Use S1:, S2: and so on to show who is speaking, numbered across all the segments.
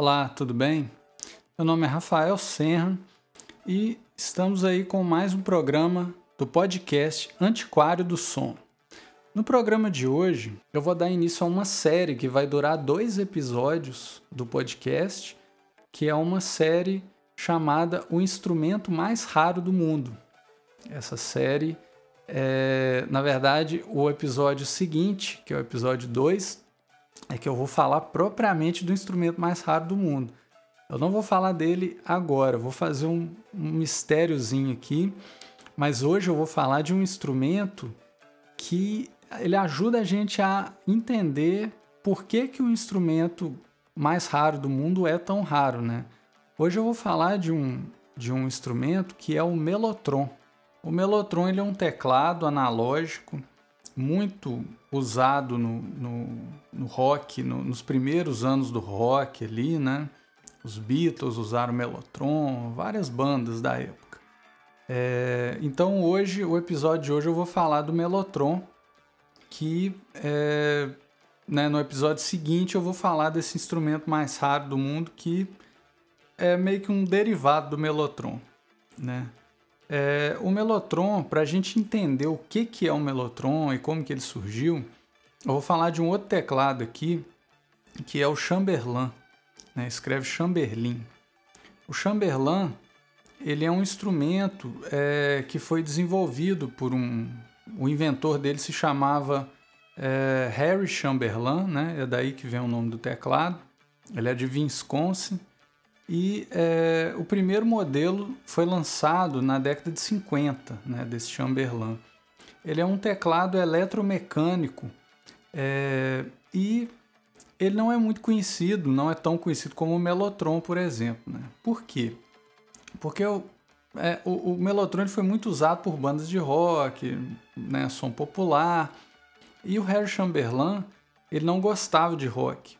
S1: Olá, tudo bem? Meu nome é Rafael Serra e estamos aí com mais um programa do podcast Antiquário do Som. No programa de hoje, eu vou dar início a uma série que vai durar dois episódios do podcast, que é uma série chamada O Instrumento Mais Raro do Mundo. Essa série é, na verdade, o episódio seguinte, que é o episódio 2, é que eu vou falar propriamente do instrumento mais raro do mundo. Eu não vou falar dele agora, vou fazer um, um mistériozinho aqui, mas hoje eu vou falar de um instrumento que ele ajuda a gente a entender por que, que o instrumento mais raro do mundo é tão raro, né? Hoje eu vou falar de um, de um instrumento que é o melotron. O melotron ele é um teclado analógico muito usado no, no, no rock, no, nos primeiros anos do rock ali, né? Os Beatles usaram Mellotron, várias bandas da época. É, então hoje, o episódio de hoje eu vou falar do Mellotron, que é, né, no episódio seguinte eu vou falar desse instrumento mais raro do mundo que é meio que um derivado do Mellotron, né? É, o Melotron, para a gente entender o que, que é o Melotron e como que ele surgiu, eu vou falar de um outro teclado aqui, que é o Chamberlain. Né? Escreve Chamberlain. O Chamberlain ele é um instrumento é, que foi desenvolvido por um... O inventor dele se chamava é, Harry Chamberlain, né? é daí que vem o nome do teclado. Ele é de Wisconsin e é, o primeiro modelo foi lançado na década de 50, né, desse Chamberlain. Ele é um teclado eletromecânico é, e ele não é muito conhecido, não é tão conhecido como o Mellotron, por exemplo. Né? Por quê? Porque o, é, o, o Mellotron foi muito usado por bandas de rock, né, som popular, e o Harry Chamberlain ele não gostava de rock.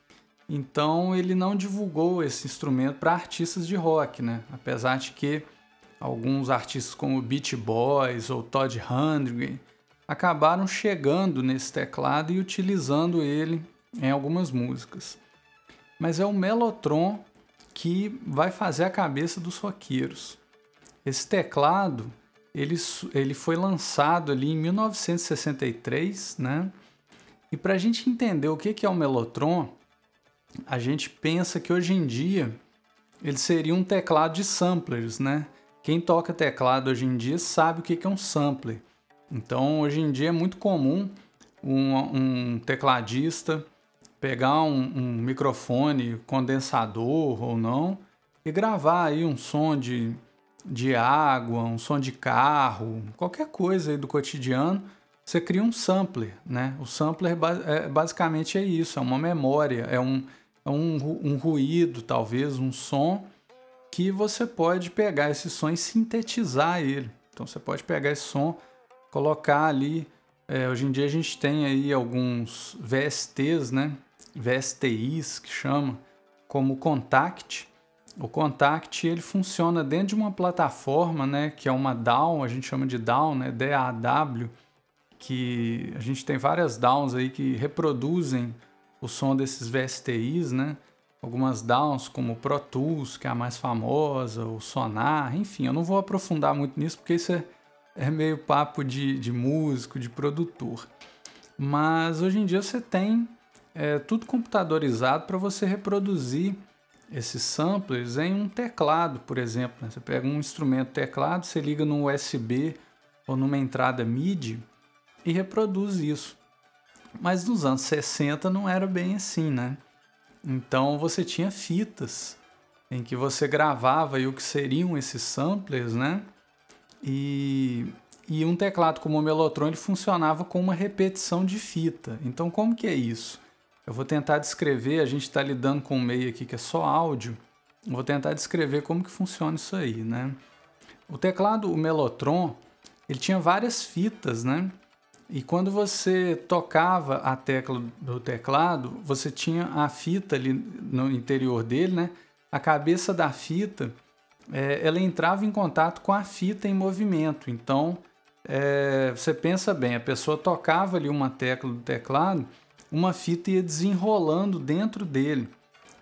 S1: Então ele não divulgou esse instrumento para artistas de rock, né? Apesar de que alguns artistas como Beach Boys ou Todd Rundgren acabaram chegando nesse teclado e utilizando ele em algumas músicas. Mas é o Mellotron que vai fazer a cabeça dos roqueiros. Esse teclado ele, ele foi lançado ali em 1963, né? E para a gente entender o que é o Mellotron, a gente pensa que hoje em dia ele seria um teclado de samplers, né? Quem toca teclado hoje em dia sabe o que é um sampler. Então, hoje em dia é muito comum um, um tecladista pegar um, um, microfone condensador ou não e gravar aí um som de, de água, um som de carro, qualquer coisa aí do cotidiano. Você cria um sampler, né? O sampler é, basicamente é isso, é uma memória, é um, é um, um ruído, talvez, um som, que você pode pegar esse som e sintetizar ele. Então você pode pegar esse som, colocar ali. É, hoje em dia a gente tem aí alguns VSTs, né? VSTIs que chama, como Contact. O Contact ele funciona dentro de uma plataforma, né? Que é uma DAW, a gente chama de DAW, né? DAW, que a gente tem várias DAWs aí que reproduzem o som desses VSTIs, né? Algumas downs como Pro Tools, que é a mais famosa, o Sonar, enfim, eu não vou aprofundar muito nisso porque isso é, é meio papo de, de músico, de produtor. Mas hoje em dia você tem é, tudo computadorizado para você reproduzir esses samplers em um teclado, por exemplo. Né? Você pega um instrumento teclado, você liga no USB ou numa entrada MIDI e reproduz isso. Mas nos anos 60 não era bem assim, né? Então você tinha fitas em que você gravava o que seriam esses samplers, né? E, e um teclado como o Mellotron ele funcionava com uma repetição de fita. Então como que é isso? Eu vou tentar descrever, a gente está lidando com um meio aqui que é só áudio, eu vou tentar descrever como que funciona isso aí, né? O teclado, o Mellotron, ele tinha várias fitas, né? E quando você tocava a tecla do teclado, você tinha a fita ali no interior dele, né? A cabeça da fita, é, ela entrava em contato com a fita em movimento. Então, é, você pensa bem, a pessoa tocava ali uma tecla do teclado, uma fita ia desenrolando dentro dele.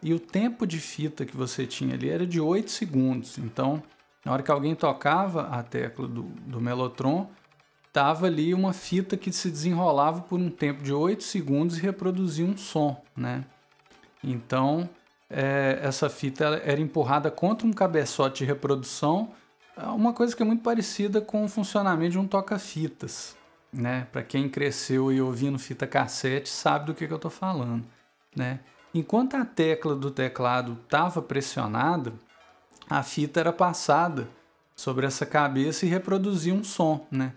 S1: e o tempo de fita que você tinha ali era de 8 segundos. Então, na hora que alguém tocava a tecla do, do Mellotron, tava ali uma fita que se desenrolava por um tempo de 8 segundos e reproduzia um som, né? Então, é, essa fita era empurrada contra um cabeçote de reprodução, uma coisa que é muito parecida com o funcionamento de um toca-fitas, né? Para quem cresceu e ouvindo fita cassete sabe do que, que eu estou falando, né? Enquanto a tecla do teclado estava pressionada, a fita era passada sobre essa cabeça e reproduzia um som, né?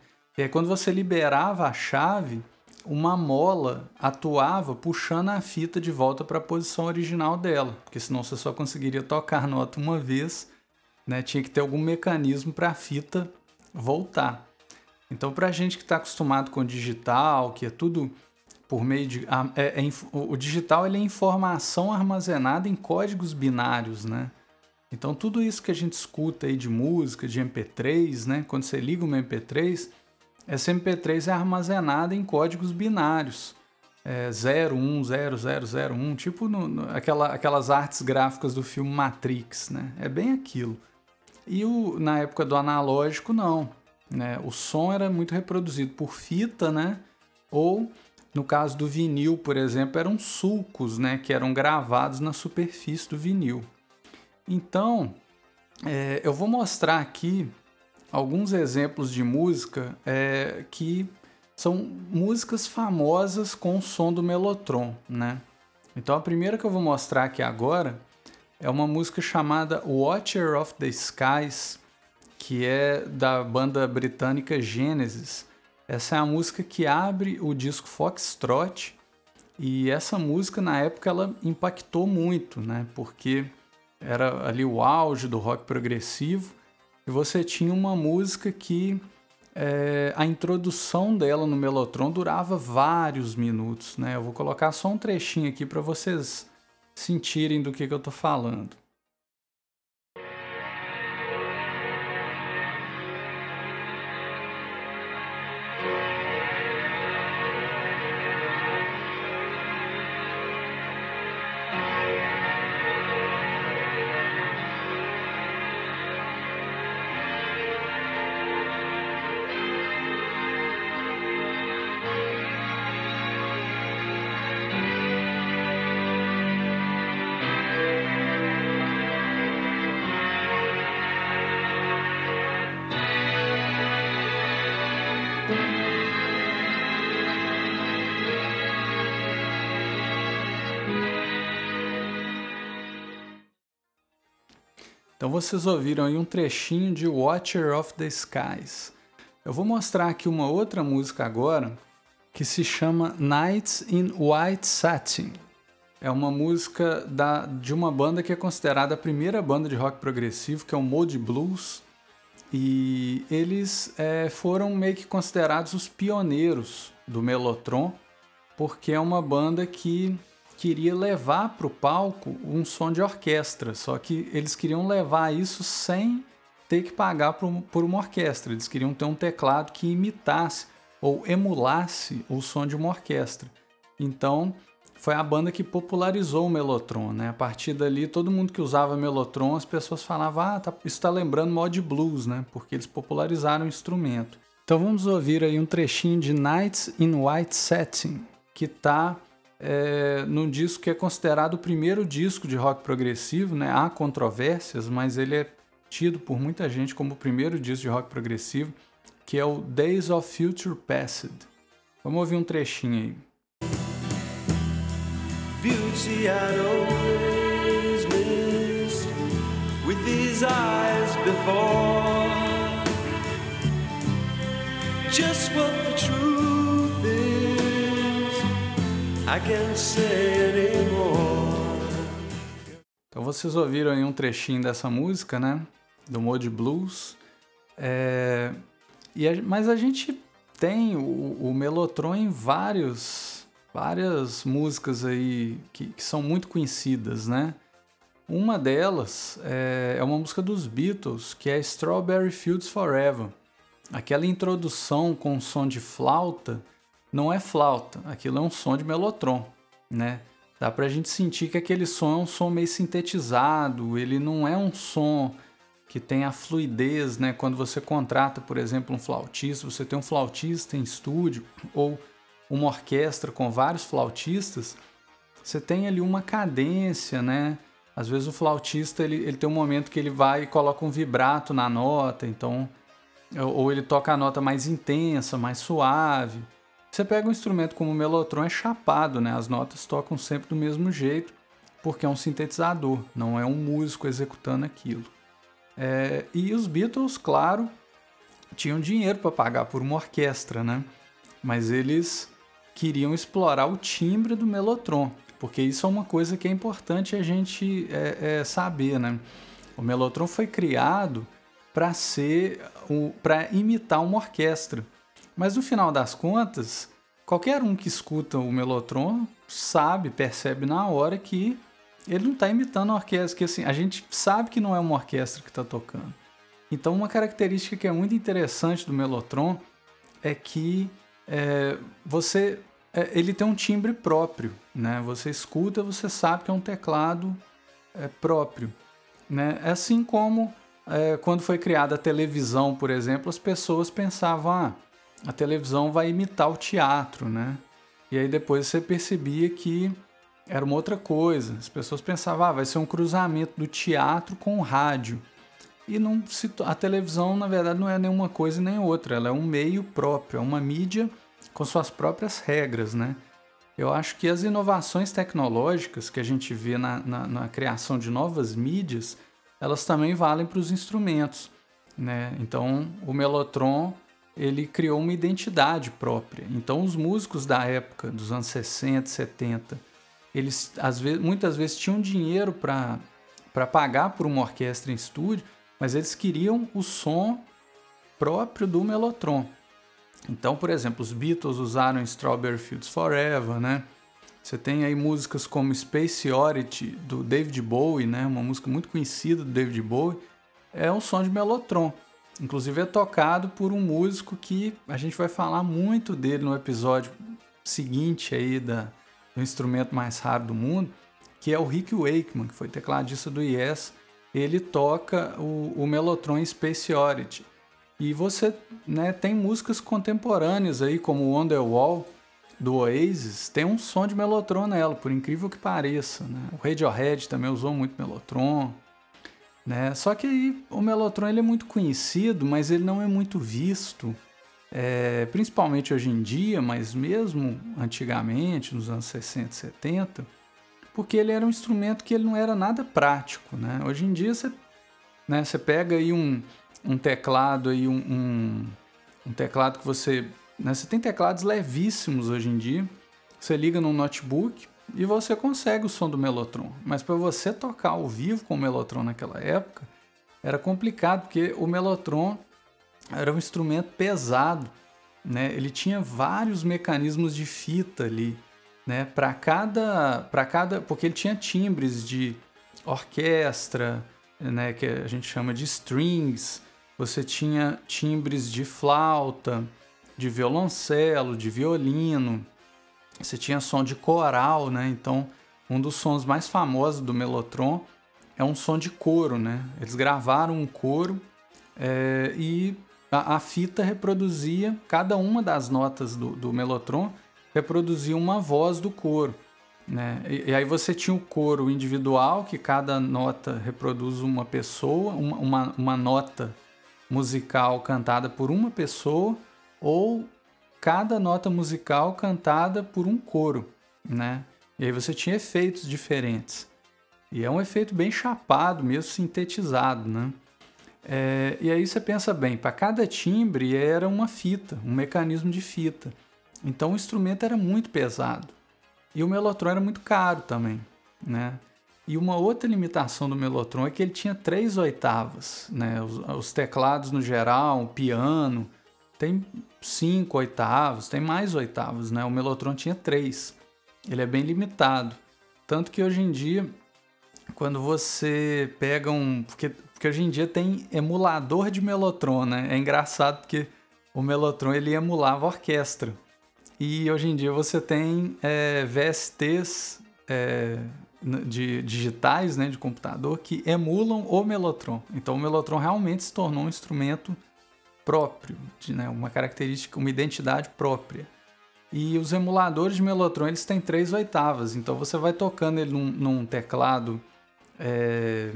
S1: Quando você liberava a chave, uma mola atuava puxando a fita de volta para a posição original dela, porque senão você só conseguiria tocar a nota uma vez, né? Tinha que ter algum mecanismo para a fita voltar. Então, para a gente que está acostumado com digital, que é tudo por meio de. É, é, o digital ele é informação armazenada em códigos binários, né? Então, tudo isso que a gente escuta aí de música, de MP3, né? Quando você liga uma MP3, essa MP3 é armazenada em códigos binários. É 010001, tipo no, no, aquela, aquelas artes gráficas do filme Matrix, né? É bem aquilo. E o, na época do analógico, não. Né? O som era muito reproduzido por fita, né? Ou, no caso do vinil, por exemplo, eram sulcos, né? Que eram gravados na superfície do vinil. Então, é, eu vou mostrar aqui alguns exemplos de música é, que são músicas famosas com o som do Mellotron, né? Então a primeira que eu vou mostrar aqui agora é uma música chamada Watcher of the Skies, que é da banda britânica Genesis. Essa é a música que abre o disco Foxtrot e essa música na época ela impactou muito, né? Porque era ali o auge do rock progressivo e você tinha uma música que é, a introdução dela no Melotron durava vários minutos, né? Eu vou colocar só um trechinho aqui para vocês sentirem do que, que eu estou falando. Então vocês ouviram aí um trechinho de Watcher of the Skies. Eu vou mostrar aqui uma outra música agora que se chama Nights in White Satin. É uma música da, de uma banda que é considerada a primeira banda de rock progressivo, que é o Mode Blues. E eles é, foram meio que considerados os pioneiros do Mellotron, porque é uma banda que queria levar para o palco um som de orquestra, só que eles queriam levar isso sem ter que pagar por, uma orquestra. Eles queriam ter um teclado que imitasse ou emulasse o som de uma orquestra. Então, foi a banda que popularizou o Mellotron, né? A partir dali, todo mundo que usava Mellotron, as pessoas falavam, ah, tá, isso está lembrando mod blues, né? Porque eles popularizaram o instrumento. Então vamos ouvir aí um trechinho de Nights in White Satin, que está é, num disco que é considerado o primeiro disco de rock progressivo, né? Há controvérsias, mas ele é tido por muita gente como o primeiro disco de rock progressivo, que é o Days of Future Past. Vamos ouvir um trechinho aí. Beauty então vocês ouviram aí um trechinho dessa música, né? Do Mode Blues. É... A... Mas a gente tem o, o Melotron em vários, várias músicas aí que, que são muito conhecidas, né? Uma delas é, é uma música dos Beatles, que é Strawberry Fields Forever. Aquela introdução com som de flauta não é flauta, aquilo é um som de melotron, né? Dá pra gente sentir que aquele som é um som meio sintetizado, ele não é um som que tem a fluidez, né? Quando você contrata, por exemplo, um flautista, você tem um flautista em estúdio ou uma orquestra com vários flautistas, você tem ali uma cadência, né? Às vezes o flautista ele, ele tem um momento que ele vai e coloca um vibrato na nota, então ou ele toca a nota mais intensa, mais suave. Você pega um instrumento como o melotron é chapado, né? As notas tocam sempre do mesmo jeito, porque é um sintetizador, não é um músico executando aquilo. É, e os Beatles, claro, tinham dinheiro para pagar por uma orquestra, né? Mas eles queriam explorar o timbre do melotron, porque isso é uma coisa que é importante a gente é, é, saber, né? O melotron foi criado para ser, para imitar uma orquestra. Mas no final das contas, qualquer um que escuta o Melotron sabe, percebe na hora que ele não está imitando a orquestra, que assim, a gente sabe que não é uma orquestra que está tocando. Então, uma característica que é muito interessante do Melotron é que é, você é, ele tem um timbre próprio, né? Você escuta, você sabe que é um teclado é, próprio, né? Assim como é, quando foi criada a televisão, por exemplo, as pessoas pensavam, ah, a televisão vai imitar o teatro, né? E aí depois você percebia que era uma outra coisa. As pessoas pensavam, ah, vai ser um cruzamento do teatro com o rádio. E não se, a televisão, na verdade, não é nenhuma coisa nem outra. Ela é um meio próprio, é uma mídia com suas próprias regras, né? Eu acho que as inovações tecnológicas que a gente vê na, na, na criação de novas mídias, elas também valem para os instrumentos, né? Então, o Melotron ele criou uma identidade própria. Então, os músicos da época, dos anos 60, 70, eles às vezes, muitas vezes tinham dinheiro para pagar por uma orquestra em estúdio, mas eles queriam o som próprio do Melotron. Então, por exemplo, os Beatles usaram Strawberry Fields Forever, né? Você tem aí músicas como Space Oddity do David Bowie, né? Uma música muito conhecida do David Bowie. É um som de Melotron. Inclusive é tocado por um músico que a gente vai falar muito dele no episódio seguinte aí da, do instrumento mais raro do mundo, que é o Rick Wakeman, que foi tecladista do Yes. Ele toca o, o Space Oddity. E você né, tem músicas contemporâneas aí, como Wonderwall, do Oasis, tem um som de Mellotron nela, por incrível que pareça. Né? O Radiohead também usou muito Mellotron. Né? Só que aí o Mellotron ele é muito conhecido, mas ele não é muito visto, é, principalmente hoje em dia, mas mesmo antigamente, nos anos 60 70, porque ele era um instrumento que ele não era nada prático. Né? Hoje em dia você, né, você pega aí um, um teclado, aí um, um, um teclado que você... Né, você tem teclados levíssimos hoje em dia, você liga num notebook, e você consegue o som do Melotron. Mas para você tocar ao vivo com o Melotron naquela época, era complicado, porque o Melotron era um instrumento pesado, né? Ele tinha vários mecanismos de fita ali, né? Para cada, para cada, porque ele tinha timbres de orquestra, né? Que a gente chama de strings. Você tinha timbres de flauta, de violoncelo, de violino. Você tinha som de coral, né? Então, um dos sons mais famosos do Melotron é um som de coro, né? Eles gravaram um coro é, e a, a, fita reproduzia, cada uma das notas do, do Melotron reproduzia uma voz do coro. Né? E, e, aí você tinha o coro individual, que cada nota reproduz uma pessoa, uma, uma, uma nota musical cantada por uma pessoa, ou cada nota musical cantada por um coro, né? E aí você tinha efeitos diferentes. E é um efeito bem chapado, mesmo sintetizado, né? É, e aí você pensa bem, para cada timbre era uma fita, um mecanismo de fita. Então o instrumento era muito pesado. E o Melotron era muito caro também, né? E uma outra limitação do Melotron é que ele tinha três oitavas, né? Os, os teclados no geral, o piano, tem cinco oitavos, tem mais oitavos, né? O Melotron tinha três. Ele é bem limitado. Tanto que hoje em dia, quando você pega um. Porque, porque hoje em dia tem emulador de Melotron, né? É engraçado porque o Melotron ele emulava orquestra. E hoje em dia você tem é, VSTs é, de digitais, né, de computador, que emulam o Mellotron. Então o Mellotron realmente se tornou um instrumento próprio, de, né, uma característica, uma identidade própria. E os emuladores de Mellotron eles têm três oitavas, então você vai tocando ele num, num teclado é,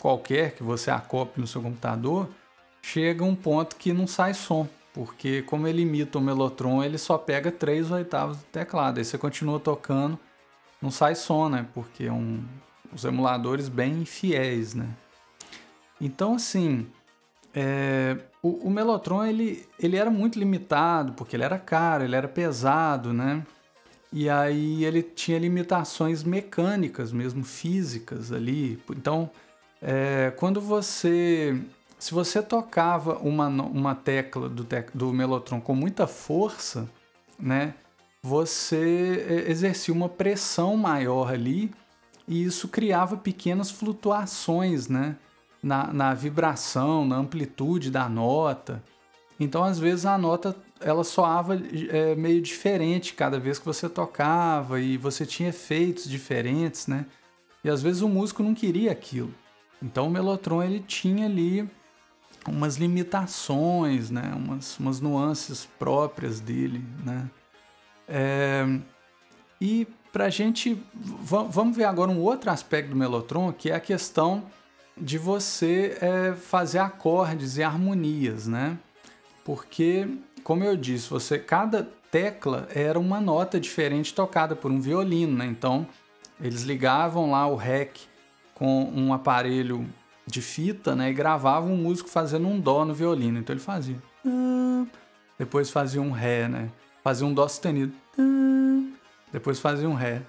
S1: qualquer que você acople no seu computador, chega um ponto que não sai som, porque como ele imita o Mellotron, ele só pega três oitavas do teclado. Aí você continua tocando, não sai som, né? Porque é um, os emuladores bem fiéis, né? Então, assim, é, o, o Mellotron ele, ele era muito limitado, porque ele era caro, ele era pesado, né? E aí ele tinha limitações mecânicas mesmo, físicas ali. Então, é, quando você... Se você tocava uma, uma tecla do, tec, do Mellotron com muita força, né? Você é, exercia uma pressão maior ali e isso criava pequenas flutuações, né? Na, na vibração, na amplitude da nota. Então, às vezes, a nota ela soava é, meio diferente cada vez que você tocava e você tinha efeitos diferentes, né? E às vezes o músico não queria aquilo. Então o Melotron ele tinha ali umas limitações, né? Umas, umas nuances próprias dele, né? É, e para gente vamos ver agora um outro aspecto do Melotron que é a questão de você é, fazer acordes e harmonias, né? Porque, como eu disse, você cada tecla era uma nota diferente tocada por um violino, né? Então, eles ligavam lá o REC com um aparelho de fita, né? E gravavam um músico fazendo um dó no violino. Então ele fazia. Depois fazia um ré, né? Fazia um dó sustenido. Depois fazia um ré.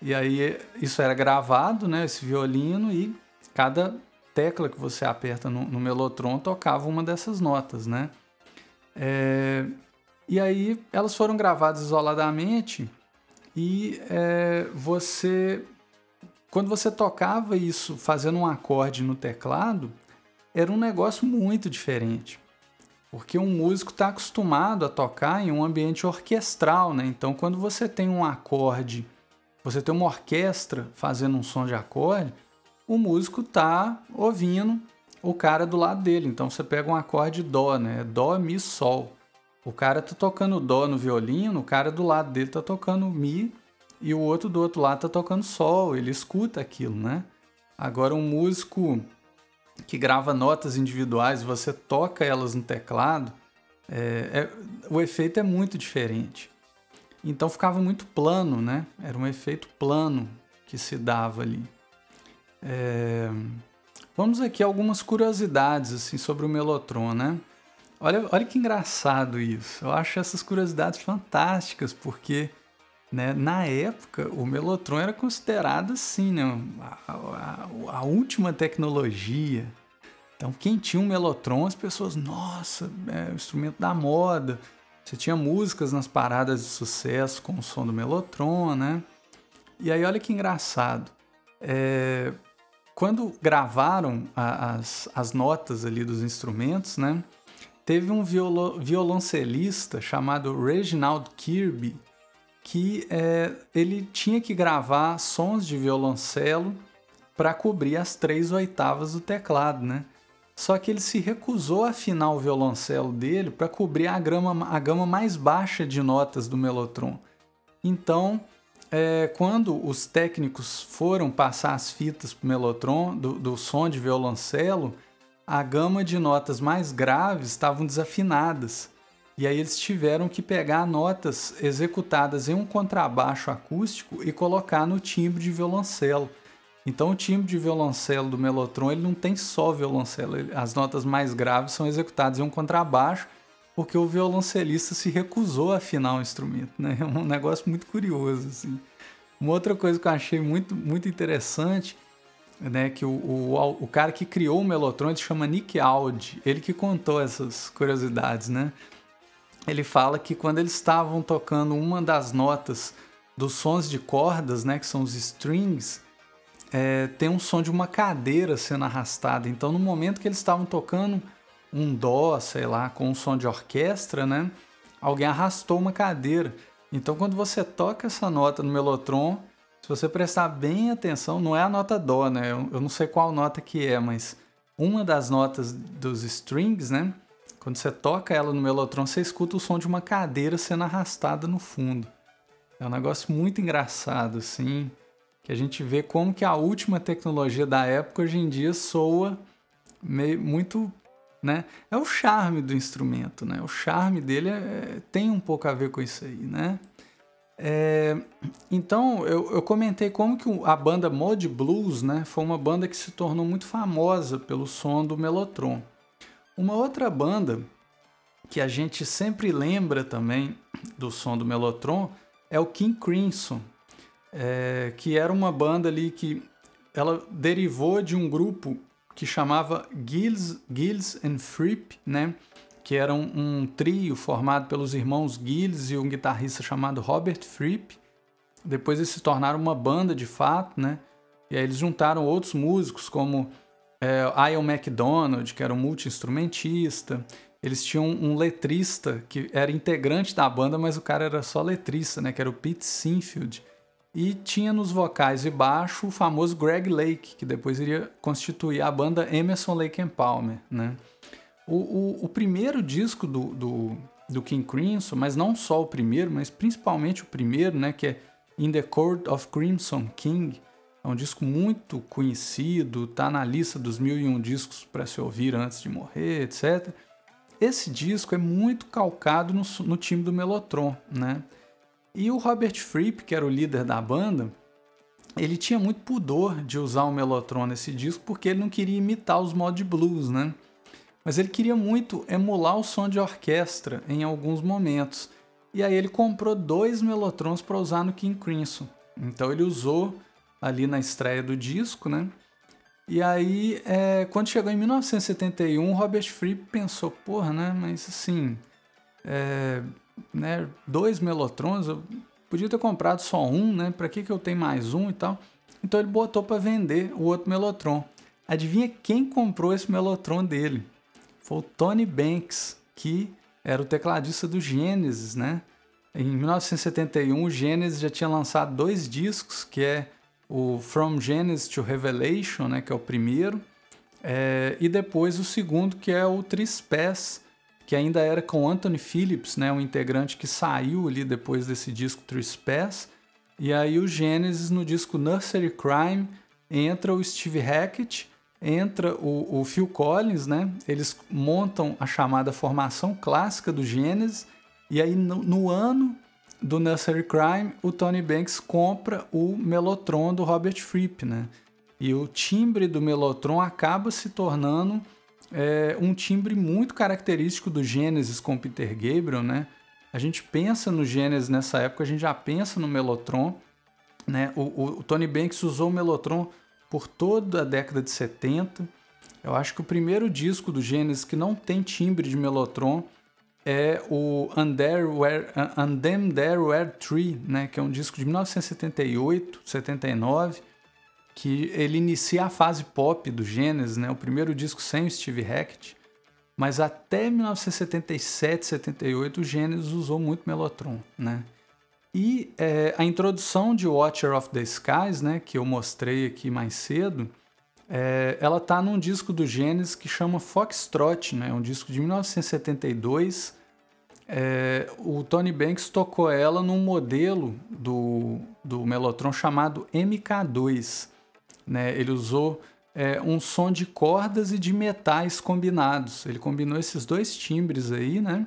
S1: E aí isso era gravado, né? Esse violino e cada tecla que você aperta no, no Melotron tocava uma dessas notas, né? É, e aí elas foram gravadas isoladamente e é, você, quando você tocava isso fazendo um acorde no teclado, era um negócio muito diferente. Porque um músico está acostumado a tocar em um ambiente orquestral, né? Então, quando você tem um acorde, você tem uma orquestra fazendo um som de acorde, o músico tá ouvindo o cara do lado dele. Então você pega um acorde dó, né? Dó, mi, sol. O cara tá tocando dó no violino, o cara do lado dele tá tocando mi e o outro do outro lado tá tocando sol. Ele escuta aquilo, né? Agora um músico que grava notas individuais, você toca elas no teclado, é, é, o efeito é muito diferente. Então ficava muito plano, né? Era um efeito plano que se dava ali. É... Vamos aqui algumas curiosidades assim sobre o Melotron, né? Olha, olha que engraçado isso. Eu acho essas curiosidades fantásticas porque, né, na época, o Melotron era considerado assim, né, a, a, a última tecnologia. Então, quem tinha um Melotron, as pessoas, nossa, é o instrumento da moda. Você tinha músicas nas paradas de sucesso com o som do Melotron, né? E aí, olha que engraçado. É, quando gravaram a, as, as notas ali dos instrumentos, né? Teve um violo, violoncelista chamado Reginald Kirby que é, ele tinha que gravar sons de violoncelo para cobrir as três oitavas do teclado, né? Só que ele se recusou a afinar o violoncelo dele para cobrir a, grama, a gama mais baixa de notas do Mellotron. Então, é, quando os técnicos foram passar as fitas para o Melotron do, do som de violoncelo, a gama de notas mais graves estavam desafinadas. E aí eles tiveram que pegar notas executadas em um contrabaixo acústico e colocar no timbre de violoncelo. Então o timbre de violoncelo do Melotron ele não tem só violoncelo, as notas mais graves são executadas em um contrabaixo porque o violoncelista se recusou a afinar o instrumento, né? É um negócio muito curioso, assim. Uma outra coisa que eu achei muito, muito interessante, né, que o, o, o cara que criou o Melotron, se chama Nick Audi, ele que contou essas curiosidades, né? Ele fala que quando eles estavam tocando uma das notas dos sons de cordas, né, que são os strings, é, tem um som de uma cadeira sendo arrastada. Então, no momento que eles estavam tocando um dó, sei lá, com um som de orquestra, né? Alguém arrastou uma cadeira. Então, quando você toca essa nota no Melotron, você prestar bem atenção, não é a nota Dó, né? Eu, eu não sei qual nota que é, mas uma das notas dos strings, né? Quando você toca ela no melotron, você escuta o som de uma cadeira sendo arrastada no fundo. É um negócio muito engraçado, assim, que a gente vê como que a última tecnologia da época hoje em dia soa meio, muito, né? É o charme do instrumento, né? O charme dele é, tem um pouco a ver com isso aí, né? É, então, eu, eu, comentei como que a banda Mod Blues né, foi uma banda que se tornou muito famosa pelo som do Mellotron. Uma outra banda que a gente sempre lembra também do som do Mellotron é o King Crimson, é, que era uma banda ali que ela derivou de um grupo que chamava Gills, Gills and Fripp, né? que era um, um, trio formado pelos irmãos Gilles e um guitarrista chamado Robert Fripp. Depois eles se tornaram uma banda de fato, né? E aí eles juntaram outros músicos como é, Ian MacDonald, que era um multi-instrumentista. Eles tinham um letrista que era integrante da banda, mas o cara era só letrista, né? Que era o Pete Sinfield. E tinha nos vocais e baixo o famoso Greg Lake, que depois iria constituir a banda Emerson Lake and Palmer, né? O, o, o primeiro disco do, do, do, King Crimson, mas não só o primeiro, mas principalmente o primeiro, né, que é In the Court of Crimson King, é um disco muito conhecido, tá na lista dos mil e um discos para se ouvir antes de morrer, etc. Esse disco é muito calcado no, no time do Mellotron, né? E o Robert Fripp, que era o líder da banda, ele tinha muito pudor de usar o Mellotron nesse disco porque ele não queria imitar os mod blues, né? mas ele queria muito emular o som de orquestra em alguns momentos. E aí ele comprou dois melotrons para usar no King Crimson. Então ele usou ali na estreia do disco, né? E aí, é, quando chegou em 1971, Robert Fripp pensou, porra, né? Mas assim, é, né, dois melotrons, eu podia ter comprado só um, né? Para que, que eu tenho mais um e tal? Então ele botou para vender o outro melotron. Adivinha quem comprou esse melotron dele? foi o Tony Banks, que era o tecladista do Genesis, né? Em 1971, o Genesis já tinha lançado dois discos, que é o From Genesis to Revelation, né, que é o primeiro, é, e depois o segundo, que é o Trispés, que ainda era com Anthony Phillips, né, um integrante que saiu ali depois desse disco Trispés, e aí o Genesis no disco Nursery Crime entra o Steve Hackett entra o, o, Phil Collins, né? Eles montam a chamada formação clássica do Gênesis, e aí no, no, ano do Nursery Crime, o Tony Banks compra o Mellotron do Robert Fripp, né? E o timbre do Mellotron acaba se tornando é, um timbre muito característico do Gênesis com Peter Gabriel, né? A gente pensa no Gênesis nessa época, a gente já pensa no Mellotron, né? O, o, o Tony Banks usou o Mellotron por toda a década de 70. Eu acho que o primeiro disco do Genesis que não tem timbre de Mellotron é o And Them There Were Three, né, que é um disco de 1978, 79, que ele inicia a fase pop do Genesis, né, o primeiro disco sem o Steve Hackett, mas até 1977, 78 o Genesis usou muito Mellotron, né? E é, a introdução de Watcher of the Skies, né, que eu mostrei aqui mais cedo, é, ela está num disco do Genesis que chama Foxtrot, né, um disco de 1972. É, o Tony Banks tocou ela num modelo do, do Mellotron chamado MK2. Né? Ele usou é, um som de cordas e de metais combinados. Ele combinou esses dois timbres aí, né?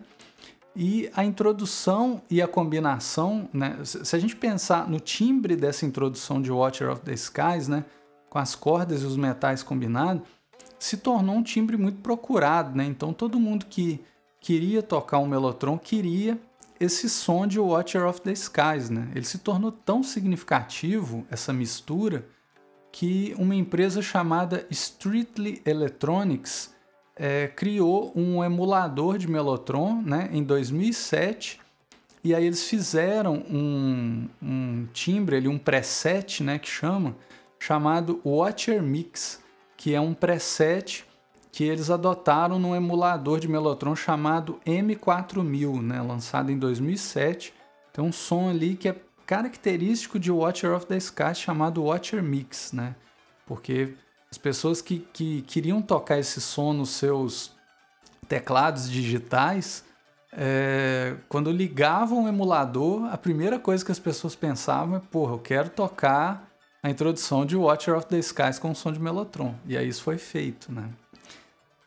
S1: E a introdução e a combinação, né? Se a gente pensar no timbre dessa introdução de Watcher of the Skies, né? Com as cordas e os metais combinados, se tornou um timbre muito procurado, né? Então todo mundo que queria tocar um melotron queria esse som de Watcher of the Skies, né? Ele se tornou tão significativo essa mistura que uma empresa chamada Streetly Electronics é, criou um emulador de Mellotron né, em 2007 e aí eles fizeram um, um timbre, ali, um preset né, que chama, chamado Watcher Mix, que é um preset que eles adotaram num emulador de Mellotron chamado M4000, né, lançado em 2007. Tem um som ali que é característico de Watcher of the Sky chamado Watcher Mix, né? Porque as pessoas que, que queriam tocar esse som nos seus teclados digitais, é, quando ligavam o emulador, a primeira coisa que as pessoas pensavam é: porra, eu quero tocar a introdução de Watcher of the Skies com o som de Mellotron. E aí isso foi feito, né?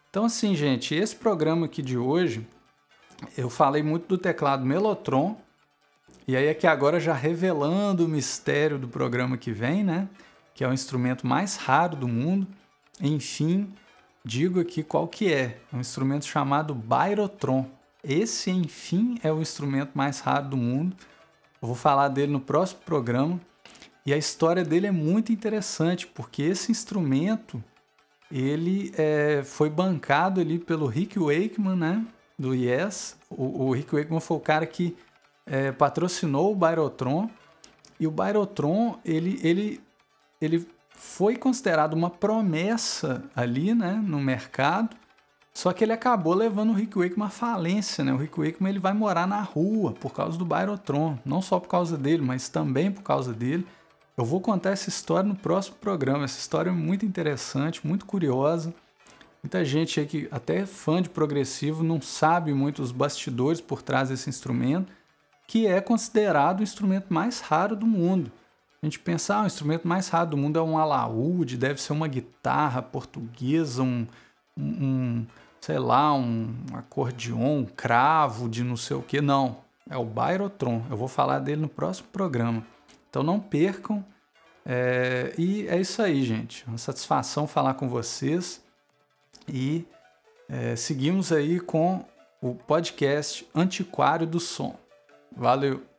S1: Então, assim, gente, esse programa aqui de hoje, eu falei muito do teclado Mellotron, e aí aqui agora já revelando o mistério do programa que vem, né? Que é o instrumento mais raro do mundo. Enfim, digo aqui qual que é. É um instrumento chamado Bairotron. Esse, enfim, é o instrumento mais raro do mundo. Eu vou falar dele no próximo programa. E a história dele é muito interessante, porque esse instrumento ele é, foi bancado ali pelo Rick Wakeman, né, do Yes. O, o Rick Wakeman foi o cara que é, patrocinou o Bairotron e o Bairotron ele, ele, ele foi considerado uma promessa ali, né, no mercado. Só que ele acabou levando o Rick Wakeman à falência, né? O Rick Wakeman ele vai morar na rua por causa do Bairotron, não só por causa dele, mas também por causa dele. Eu vou contar essa história no próximo programa. Essa história é muito interessante, muito curiosa. Muita gente aí que até é fã de progressivo não sabe muito os bastidores por trás desse instrumento, que é considerado o instrumento mais raro do mundo. A gente pensa, ah, o instrumento mais raro do mundo é um alaúde, deve ser uma guitarra portuguesa, um, um sei lá, um acordeon, um cravo de não sei o que. Não, é o Bairotron. Eu vou falar dele no próximo programa. Então não percam. É, e é isso aí, gente. Uma satisfação falar com vocês. E é, seguimos aí com o podcast Antiquário do Som. Valeu!